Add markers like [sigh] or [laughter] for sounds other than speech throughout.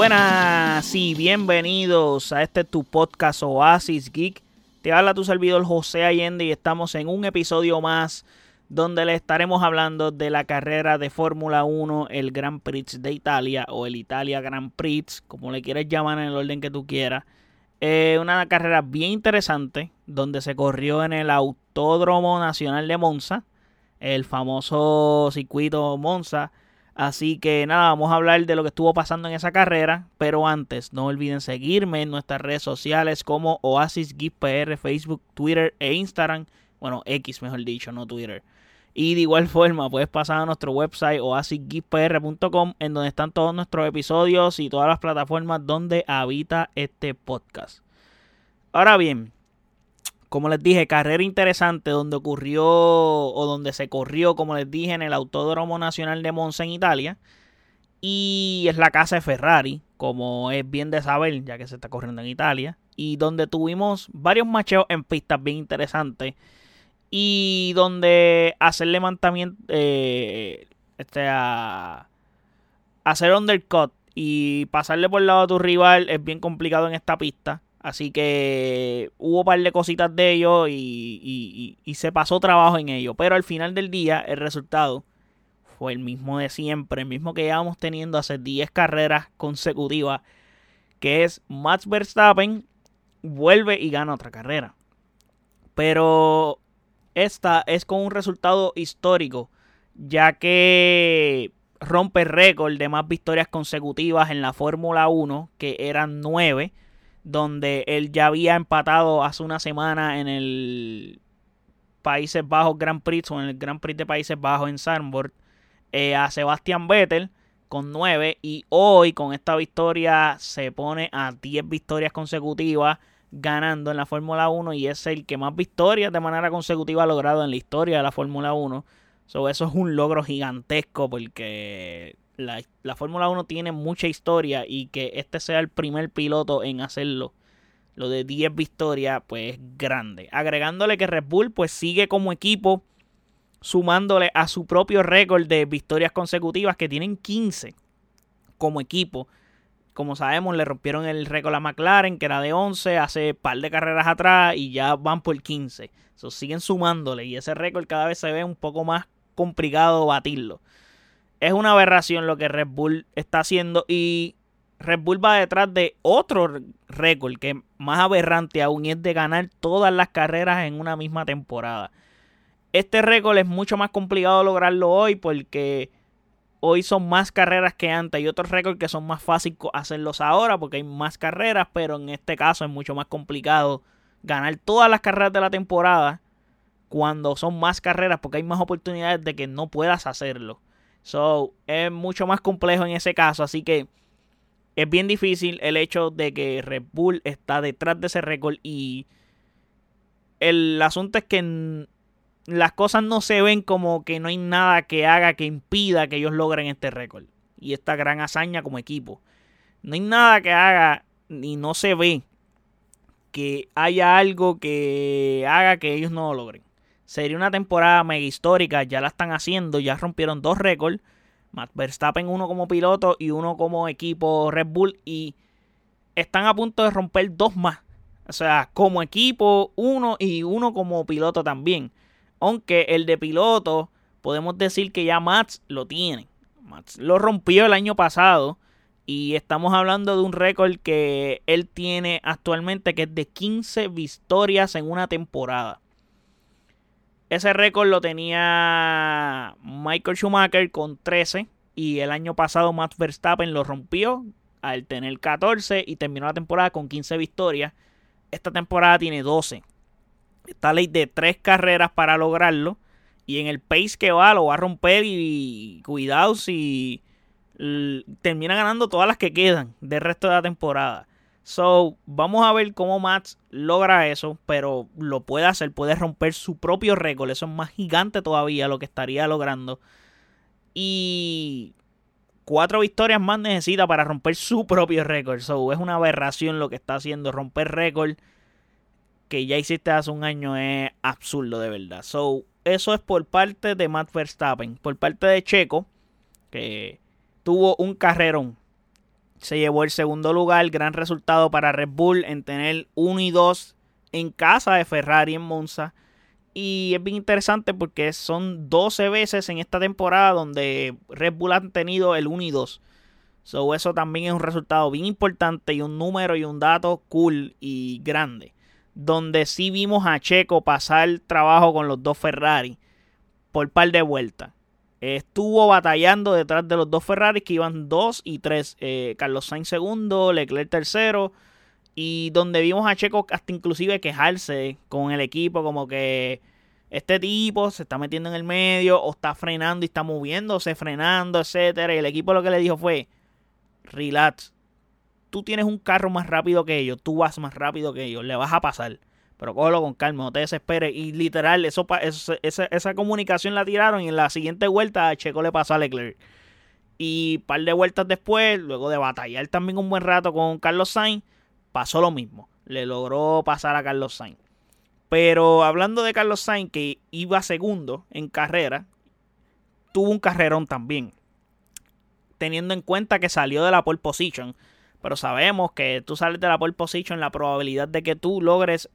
Buenas y bienvenidos a este tu podcast Oasis Geek. Te habla tu servidor José Allende y estamos en un episodio más donde le estaremos hablando de la carrera de Fórmula 1, el Grand Prix de Italia o el Italia Grand Prix, como le quieres llamar en el orden que tú quieras. Eh, una carrera bien interesante donde se corrió en el Autódromo Nacional de Monza, el famoso circuito Monza. Así que nada, vamos a hablar de lo que estuvo pasando en esa carrera. Pero antes, no olviden seguirme en nuestras redes sociales como Oasis Facebook, Twitter e Instagram. Bueno, X mejor dicho, no Twitter. Y de igual forma, puedes pasar a nuestro website oasisgeekpr.com en donde están todos nuestros episodios y todas las plataformas donde habita este podcast. Ahora bien, como les dije, carrera interesante donde ocurrió o donde se corrió, como les dije, en el Autódromo Nacional de Monza en Italia. Y es la casa de Ferrari, como es bien de saber, ya que se está corriendo en Italia. Y donde tuvimos varios macheos en pistas bien interesantes y donde hacer levantamiento, eh, este, hacer undercut y pasarle por el lado a tu rival es bien complicado en esta pista. Así que hubo un par de cositas de ellos y, se pasó trabajo en ello. Pero al final del día el resultado fue el mismo de siempre, el mismo que llevamos teniendo hace 10 carreras consecutivas, que es Max Verstappen vuelve y gana otra carrera. Pero esta es con un resultado histórico, ya que rompe récord de más victorias consecutivas en la Fórmula 1, que eran 9, donde él ya había empatado hace una semana en el Países Bajos Grand Prix o en el Grand Prix de Países Bajos en Zandvoort eh, a Sebastian Vettel con 9 y hoy con esta victoria se pone a 10 victorias consecutivas ganando en la Fórmula 1 y es el que más victorias de manera consecutiva ha logrado en la historia de la Fórmula 1. eso es un logro gigantesco porque la, la Fórmula 1 tiene mucha historia y que este sea el primer piloto en hacerlo, lo de 10 victorias, pues es grande. Agregándole que Red Bull pues sigue como equipo sumándole a su propio récord de victorias consecutivas que tienen 15 como equipo como sabemos, le rompieron el récord a McLaren, que era de 11 hace par de carreras atrás y ya van por 15. So, siguen sumándole y ese récord cada vez se ve un poco más complicado batirlo. Es una aberración lo que Red Bull está haciendo y Red Bull va detrás de otro récord que más aberrante aún es de ganar todas las carreras en una misma temporada. Este récord es mucho más complicado lograrlo hoy porque hoy son más carreras que antes. Hay otros récords que son más fáciles hacerlos ahora porque hay más carreras, pero en este caso es mucho más complicado ganar todas las carreras de la temporada cuando son más carreras porque hay más oportunidades de que no puedas hacerlo. So, es mucho más complejo en ese caso, así que es bien difícil el hecho de que Red Bull está detrás de ese récord y el asunto es que las cosas no se ven como que no hay nada que haga que impida que ellos logren este récord y esta gran hazaña como equipo. No hay nada que haga ni no se ve que haya algo que haga que ellos no lo logren. Sería una temporada mega histórica, ya la están haciendo, ya rompieron dos récords. Matt Verstappen uno como piloto y uno como equipo Red Bull y están a punto de romper dos más. O sea, como equipo uno y uno como piloto también. Aunque el de piloto, podemos decir que ya Max lo tiene. Max lo rompió el año pasado. Y estamos hablando de un récord que él tiene actualmente que es de 15 victorias en una temporada. Ese récord lo tenía Michael Schumacher con 13 y el año pasado Max Verstappen lo rompió al tener 14 y terminó la temporada con 15 victorias. Esta temporada tiene 12. Esta ley de tres carreras para lograrlo. Y en el pace que va, lo va a romper. Y, cuidado si termina ganando todas las que quedan del resto de la temporada. So, vamos a ver cómo Max logra eso, pero lo puede hacer, puede romper su propio récord. Eso es más gigante todavía lo que estaría logrando. Y cuatro victorias más necesita para romper su propio récord. So, es una aberración lo que está haciendo, romper récord que ya hiciste hace un año es absurdo de verdad. So, eso es por parte de Matt Verstappen. Por parte de Checo, que tuvo un carrerón. Se llevó el segundo lugar. Gran resultado para Red Bull en tener 1 y 2 en casa de Ferrari en Monza. Y es bien interesante porque son 12 veces en esta temporada donde Red Bull han tenido el 1 y 2. So, eso también es un resultado bien importante y un número y un dato cool y grande. Donde sí vimos a Checo pasar trabajo con los dos Ferrari por par de vueltas. Estuvo batallando detrás de los dos Ferrari que iban 2 y 3. Eh, Carlos Sainz segundo, Leclerc tercero. Y donde vimos a Checo hasta inclusive quejarse con el equipo como que este tipo se está metiendo en el medio o está frenando y está moviéndose, frenando, etcétera. Y el equipo lo que le dijo fue, relax, tú tienes un carro más rápido que ellos, tú vas más rápido que ellos, le vas a pasar. Pero cógelo con calma, no te desesperes. Y literal, eso, esa, esa, comunicación la tiraron y en la siguiente vuelta a Checo le pasó a Leclerc. Y un par de vueltas después, luego de batallar también un buen rato con Carlos Sainz, pasó lo mismo. Le logró pasar a Carlos Sainz. Pero hablando de Carlos Sainz, que iba segundo en carrera, tuvo un carrerón también. Teniendo en cuenta que salió de la pole position. Pero sabemos que tú sales de la pole position, la probabilidad de que tú logres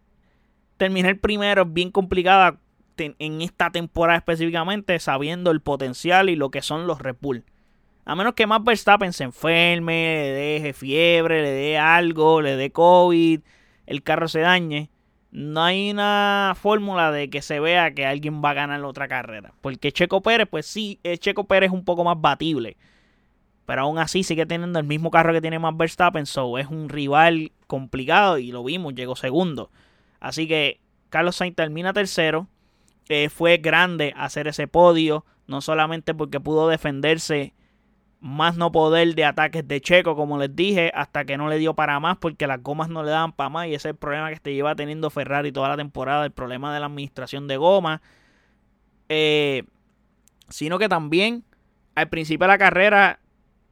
terminar primero es bien complicada en esta temporada específicamente, sabiendo el potencial y lo que son los Red. A menos que más Verstappen se enferme, le deje fiebre, le dé algo, le dé COVID, el carro se dañe. No hay una fórmula de que se vea que alguien va a ganar la otra carrera. Porque Checo Pérez, pues sí, Checo Pérez es un poco más batible. Pero aún así sigue teniendo el mismo carro que tiene más Verstappen. So es un rival complicado y lo vimos, llegó segundo. Así que Carlos Sainz termina tercero. Eh, fue grande hacer ese podio, no solamente porque pudo defenderse más no poder de ataques de Checo, como les dije, hasta que no le dio para más porque las gomas no le daban para más y ese es el problema que te lleva teniendo Ferrari toda la temporada, el problema de la administración de goma. Eh, sino que también al principio de la carrera,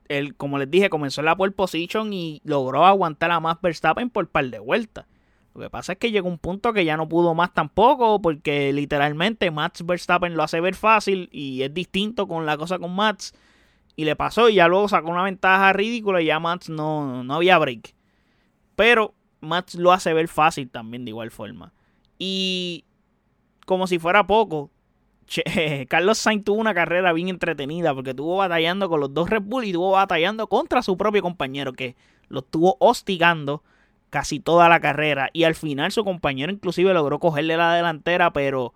él, como les dije, comenzó en la pole position y logró aguantar a más Verstappen por par de vueltas. Lo que pasa es que llegó un punto que ya no pudo más tampoco, porque literalmente Max Verstappen lo hace ver fácil y es distinto con la cosa con Max. Y le pasó y ya luego sacó una ventaja ridícula y ya Max no, no había break. Pero Max lo hace ver fácil también de igual forma. Y como si fuera poco, [laughs] Carlos Sainz tuvo una carrera bien entretenida porque estuvo batallando con los dos Red Bull y estuvo batallando contra su propio compañero que lo estuvo hostigando casi toda la carrera. Y al final su compañero inclusive logró cogerle la delantera, pero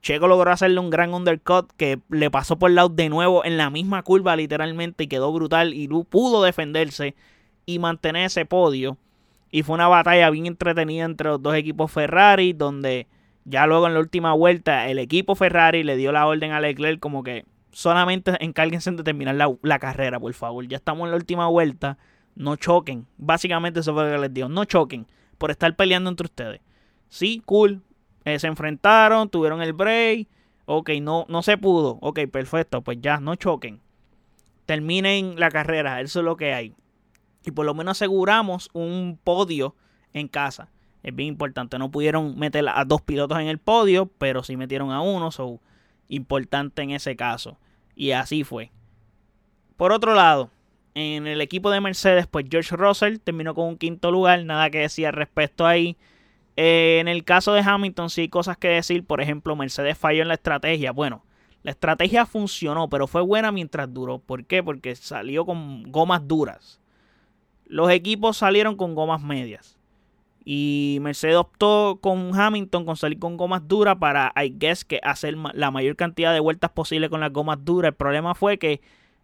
Checo logró hacerle un gran undercut que le pasó por el lado de nuevo en la misma curva literalmente y quedó brutal y pudo defenderse y mantener ese podio. Y fue una batalla bien entretenida entre los dos equipos Ferrari, donde ya luego en la última vuelta el equipo Ferrari le dio la orden a Leclerc como que solamente encárguense en terminar la, la carrera, por favor. Ya estamos en la última vuelta no choquen. Básicamente eso fue lo que les digo. No choquen por estar peleando entre ustedes. Sí, cool. Eh, se enfrentaron, tuvieron el break. Ok, no, no se pudo. Ok, perfecto. Pues ya, no choquen. Terminen la carrera. Eso es lo que hay. Y por lo menos aseguramos un podio en casa. Es bien importante. No pudieron meter a dos pilotos en el podio, pero sí metieron a uno. So, importante en ese caso. Y así fue. Por otro lado, en el equipo de Mercedes, pues George Russell terminó con un quinto lugar, nada que decir al respecto ahí. Eh, en el caso de Hamilton sí cosas que decir, por ejemplo, Mercedes falló en la estrategia. Bueno, la estrategia funcionó, pero fue buena mientras duró. ¿Por qué? Porque salió con gomas duras. Los equipos salieron con gomas medias. Y Mercedes optó con Hamilton con salir con gomas duras para, I guess, que hacer la mayor cantidad de vueltas posible con las gomas duras. El problema fue que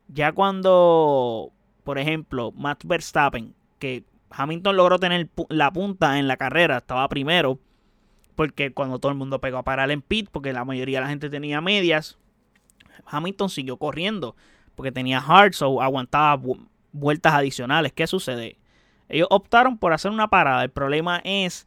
ya cuando por ejemplo, Max Verstappen, que Hamilton logró tener la punta en la carrera, estaba primero, porque cuando todo el mundo pegó a parar en pit, porque la mayoría de la gente tenía medias, Hamilton siguió corriendo, porque tenía hard, so aguantaba vueltas adicionales. ¿Qué sucede? Ellos optaron por hacer una parada. El problema es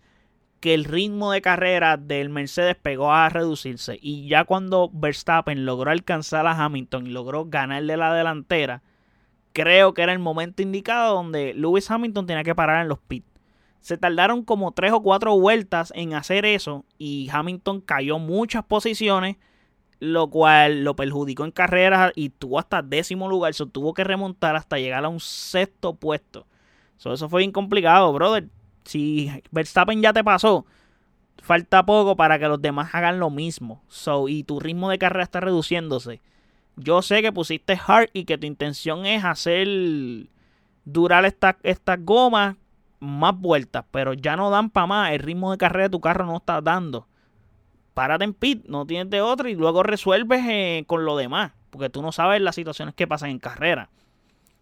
que el ritmo de carrera del Mercedes pegó a reducirse. Y ya cuando Verstappen logró alcanzar a Hamilton y logró ganarle la delantera, creo que era el momento indicado donde Lewis Hamilton tenía que parar en los pits. Se tardaron como tres o cuatro vueltas en hacer eso y Hamilton cayó muchas posiciones lo cual lo perjudicó en carreras y tuvo hasta décimo lugar, so, tuvo que remontar hasta llegar a un sexto puesto. eso fue bien complicado, brother. Si Verstappen ya te pasó, falta poco para que los demás hagan lo mismo. So, y tu ritmo de carrera está reduciéndose. Yo sé que pusiste hard y que tu intención es hacer durar estas esta gomas más vueltas, pero ya no dan para más. El ritmo de carrera de tu carro no está dando. Párate en pit, no tienes de otro y luego resuelves eh, con lo demás, porque tú no sabes las situaciones que pasan en carrera.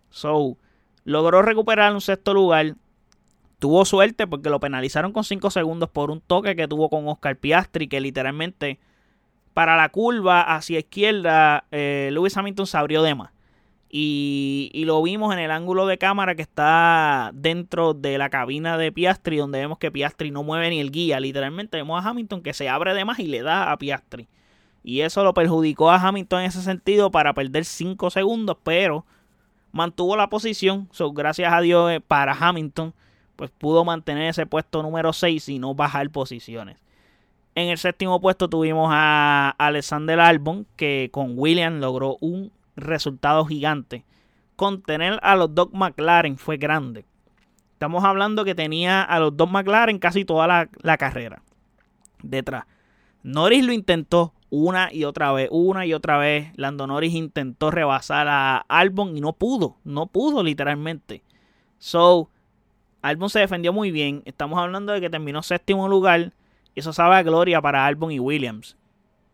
So, logró recuperar un sexto lugar. Tuvo suerte porque lo penalizaron con 5 segundos por un toque que tuvo con Oscar Piastri, que literalmente para la curva hacia izquierda, eh, Lewis Hamilton se abrió de más. Y, lo vimos en el ángulo de cámara que está dentro de la cabina de Piastri, donde vemos que Piastri no mueve ni el guía. Literalmente vemos a Hamilton que se abre de más y le da a Piastri. Y eso lo perjudicó a Hamilton en ese sentido para perder 5 segundos, pero mantuvo la posición. Gracias a Dios eh, para Hamilton, pues pudo mantener ese puesto número 6 y no bajar posiciones. En el séptimo puesto tuvimos a Alexander Albon, que con Williams logró un resultado gigante. Contener a los dos McLaren fue grande. Estamos hablando que tenía a los dos McLaren casi toda la, carrera detrás. Norris lo intentó una y otra vez, una y otra vez. Lando Norris intentó rebasar a Albon y no pudo, no pudo literalmente. So, Albon se defendió muy bien. Estamos hablando de que terminó séptimo lugar. Eso sabe a gloria para Albon y Williams.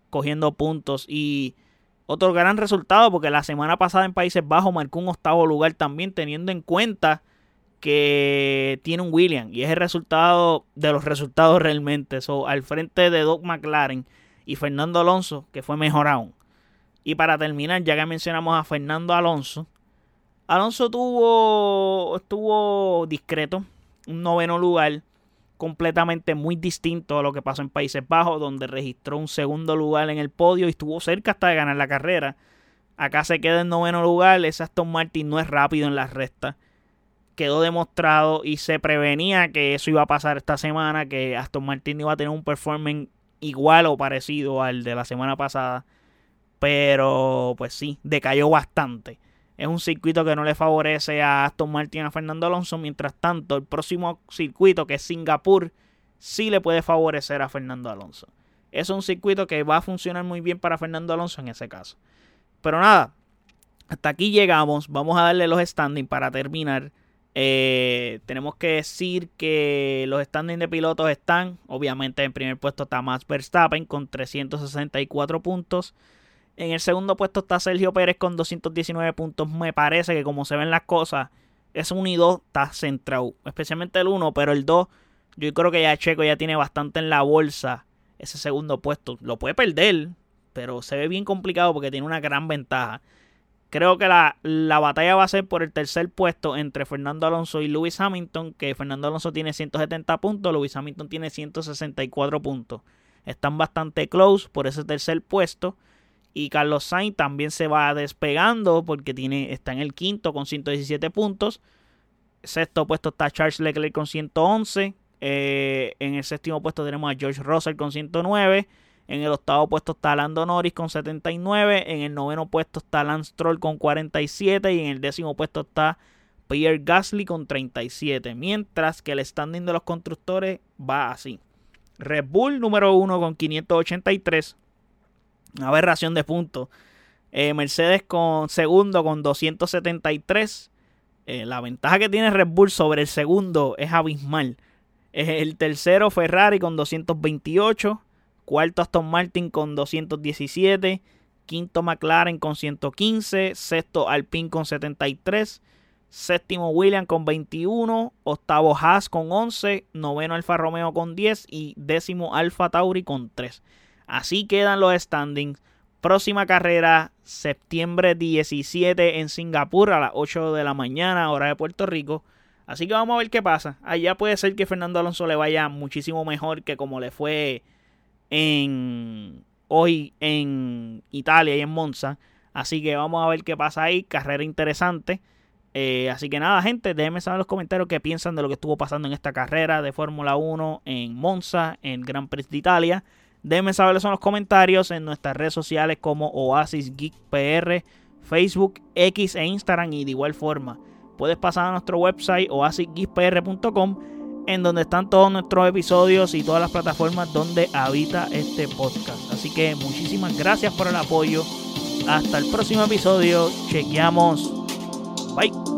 Cogiendo puntos. Y otro gran resultado porque la semana pasada en Países Bajos marcó un octavo lugar también teniendo en cuenta que tiene un William y es el resultado de los resultados realmente. So, al frente de Doc McLaren y Fernando Alonso, que fue mejor aún. Y para terminar, ya que mencionamos a Fernando Alonso, Alonso tuvo, estuvo discreto, un noveno lugar completamente muy distinto a lo que pasó en Países Bajos, donde registró un segundo lugar en el podio y estuvo cerca hasta de ganar la carrera. Acá se queda en noveno lugar, ese Aston Martin no es rápido en las rectas. Quedó demostrado y se prevenía que eso iba a pasar esta semana, que Aston Martin iba a tener un performance igual o parecido al de la semana pasada. Pero pues sí, decayó bastante es un circuito que no le favorece a Aston Martin a Fernando Alonso. Mientras tanto, el próximo circuito, que es Singapur, sí le puede favorecer a Fernando Alonso. Es un circuito que va a funcionar muy bien para Fernando Alonso en ese caso. Pero nada, hasta aquí llegamos. Vamos a darle los standings para terminar. Eh, tenemos que decir que los standings de pilotos están, obviamente en primer puesto está Max Verstappen con 364 puntos. En el segundo puesto está Sergio Pérez con 219 puntos. Me parece que como se ven las cosas, es un y 2 está centrado. Especialmente el 1, pero el 2, yo creo que ya Checo ya tiene bastante en la bolsa ese segundo puesto. Lo puede perder, pero se ve bien complicado porque tiene una gran ventaja. Creo que la, la, batalla va a ser por el tercer puesto entre Fernando Alonso y Lewis Hamilton, que Fernando Alonso tiene 170 puntos, Lewis Hamilton tiene 164 puntos. Están bastante close por ese tercer puesto. Y Carlos Sainz también se va despegando porque tiene, está en el quinto con 117 puntos. Sexto puesto está Charles Leclerc con 111. Eh, en el séptimo puesto tenemos a George Russell con 109. En el octavo puesto está Lando Norris con 79. En el noveno puesto está Lance Stroll con 47. Y en el décimo puesto está Pierre Gasly con 37. Mientras que el standing de los constructores va así. Red Bull número 1 con 583. Una aberración de puntos. Eh, Mercedes con segundo con 273. Eh, la ventaja que tiene Red Bull sobre el segundo es abismal. el tercero Ferrari con 228. Cuarto Aston Martin con 217. Quinto McLaren con 115. Sexto Alpine con 73. Séptimo William con 21. Octavo Haas con 11. Noveno Alfa Romeo con 10. Y décimo Alfa Tauri con 3. Así quedan los standings. Próxima carrera, septiembre 17 en Singapur a las 8 de la mañana, hora de Puerto Rico. Así que vamos a ver qué pasa. Allá puede ser que Fernando Alonso le vaya muchísimo mejor que como le fue en hoy en Italia y en Monza. Así que vamos a ver qué pasa ahí. Carrera interesante. Eh, así que nada, gente, déjenme saber en los comentarios qué piensan de lo que estuvo pasando en esta carrera de Fórmula 1 en Monza, en Gran Prix de Italia. Déjenme saber eso en los comentarios en nuestras redes sociales como Oasis Geek PR, Facebook, X e Instagram y de igual forma puedes pasar a nuestro website oasisgeekpr.com en donde están todos nuestros episodios y todas las plataformas donde habita este podcast. Así que muchísimas gracias por el apoyo. Hasta el próximo episodio. Chequeamos. Bye.